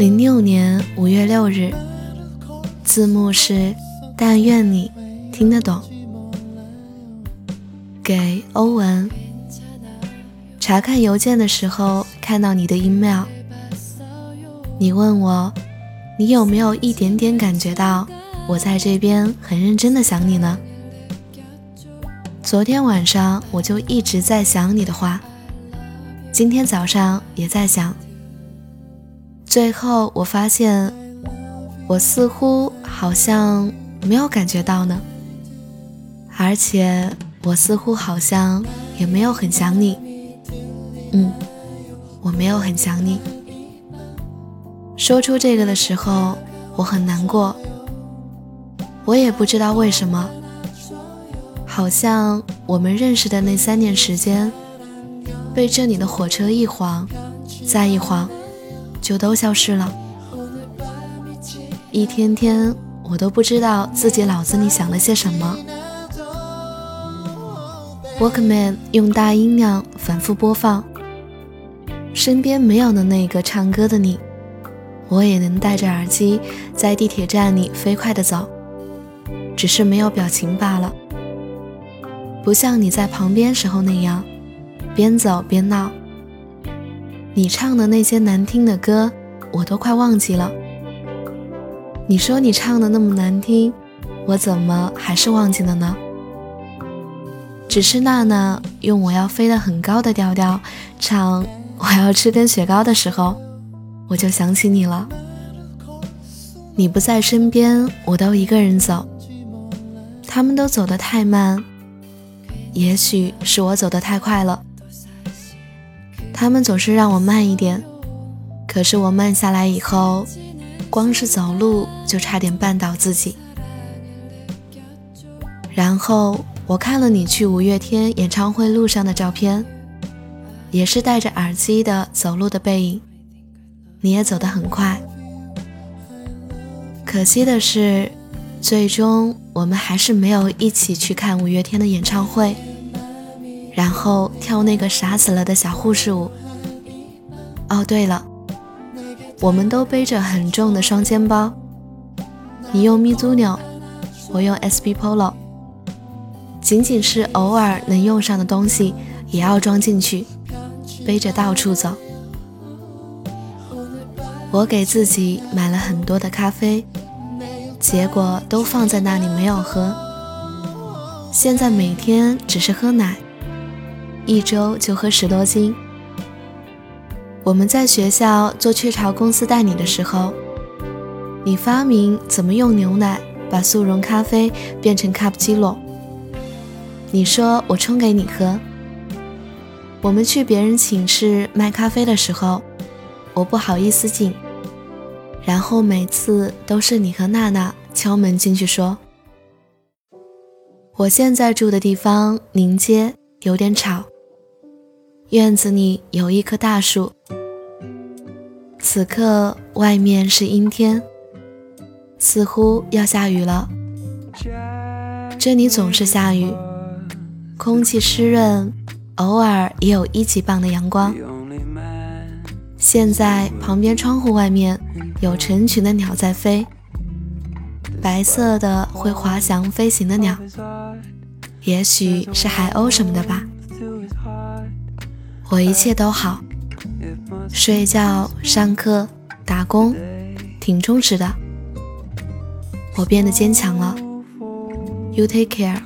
零六年五月六日，字幕是“但愿你听得懂”。给欧文，查看邮件的时候看到你的 email，你问我，你有没有一点点感觉到我在这边很认真的想你呢？昨天晚上我就一直在想你的话，今天早上也在想。最后我发现，我似乎好像没有感觉到呢，而且我似乎好像也没有很想你。嗯，我没有很想你。说出这个的时候，我很难过。我也不知道为什么，好像我们认识的那三年时间，被这里的火车一晃，再一晃。就都消失了。一天天，我都不知道自己脑子里想了些什么。Walkman 用大音量反复播放，身边没有了那个唱歌的你，我也能戴着耳机在地铁站里飞快的走，只是没有表情罢了。不像你在旁边时候那样，边走边闹。你唱的那些难听的歌，我都快忘记了。你说你唱的那么难听，我怎么还是忘记了呢？只是娜娜用我要飞得很高的调调唱我要吃根雪糕的时候，我就想起你了。你不在身边，我都一个人走。他们都走得太慢，也许是我走得太快了。他们总是让我慢一点，可是我慢下来以后，光是走路就差点绊倒自己。然后我看了你去五月天演唱会路上的照片，也是戴着耳机的走路的背影，你也走得很快。可惜的是，最终我们还是没有一起去看五月天的演唱会。然后跳那个傻死了的小护士舞。哦，对了，我们都背着很重的双肩包，你用 Mizuno，我用 SB Polo，仅仅是偶尔能用上的东西也要装进去，背着到处走。我给自己买了很多的咖啡，结果都放在那里没有喝，现在每天只是喝奶。一周就喝十多斤。我们在学校做雀巢公司代理的时候，你发明怎么用牛奶把速溶咖啡变成卡布奇诺。你说我冲给你喝。我们去别人寝室卖咖啡的时候，我不好意思进，然后每次都是你和娜娜敲门进去说：“我现在住的地方临街，有点吵。”院子里有一棵大树，此刻外面是阴天，似乎要下雨了。这里总是下雨，空气湿润，偶尔也有一级棒的阳光。现在旁边窗户外面有成群的鸟在飞，白色的会滑翔飞行的鸟，也许是海鸥什么的吧。我一切都好，睡觉、上课、打工，挺充实的。我变得坚强了。You take care.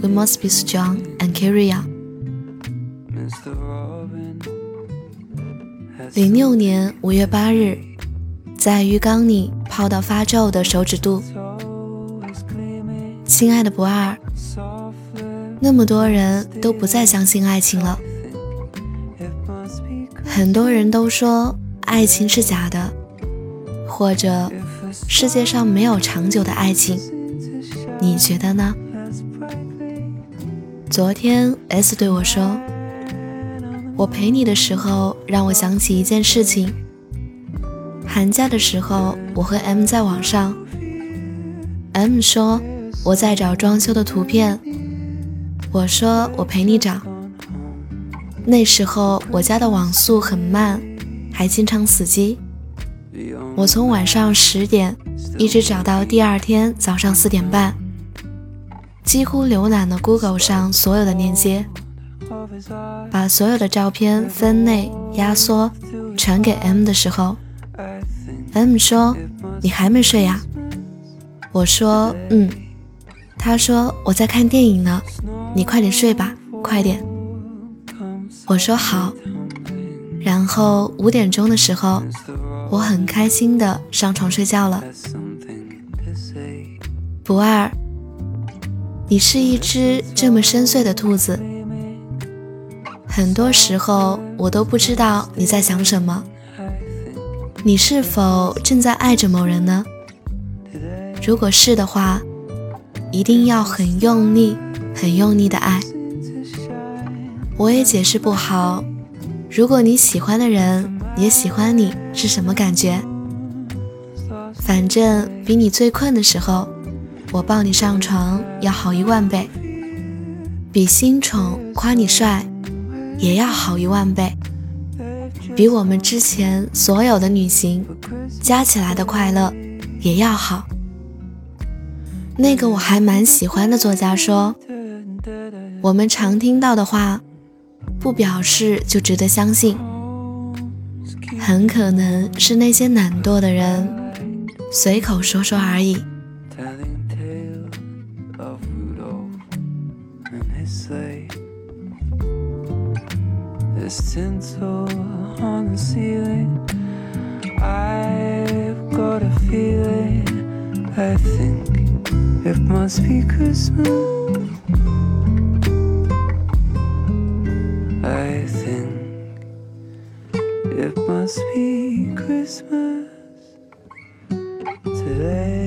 We must be strong and carry on. 零六年五月八日，在浴缸里泡到发皱的手指肚。亲爱的不二，那么多人都不再相信爱情了。很多人都说爱情是假的，或者世界上没有长久的爱情，你觉得呢？昨天 S 对我说：“我陪你的时候，让我想起一件事情。寒假的时候，我和 M 在网上，M 说我在找装修的图片，我说我陪你找。”那时候我家的网速很慢，还经常死机。我从晚上十点一直找到第二天早上四点半，几乎浏览了 Google 上所有的链接，把所有的照片分类压缩传给 M 的时候，M 说：“你还没睡呀？”我说：“嗯。”他说：“我在看电影呢，你快点睡吧，快点。”我说：“好。”然后五点钟的时候。我很开心的上床睡觉了。不二，你是一只这么深邃的兔子，很多时候我都不知道你在想什么。你是否正在爱着某人呢？如果是的话，一定要很用力、很用力的爱。我也解释不好，如果你喜欢的人。也喜欢你是什么感觉？反正比你最困的时候，我抱你上床要好一万倍；比新宠夸你帅也要好一万倍；比我们之前所有的旅行加起来的快乐也要好。那个我还蛮喜欢的作家说：“我们常听到的话，不表示就值得相信。”很可能是那些懒惰的人随口说说而已。It must be Christmas there.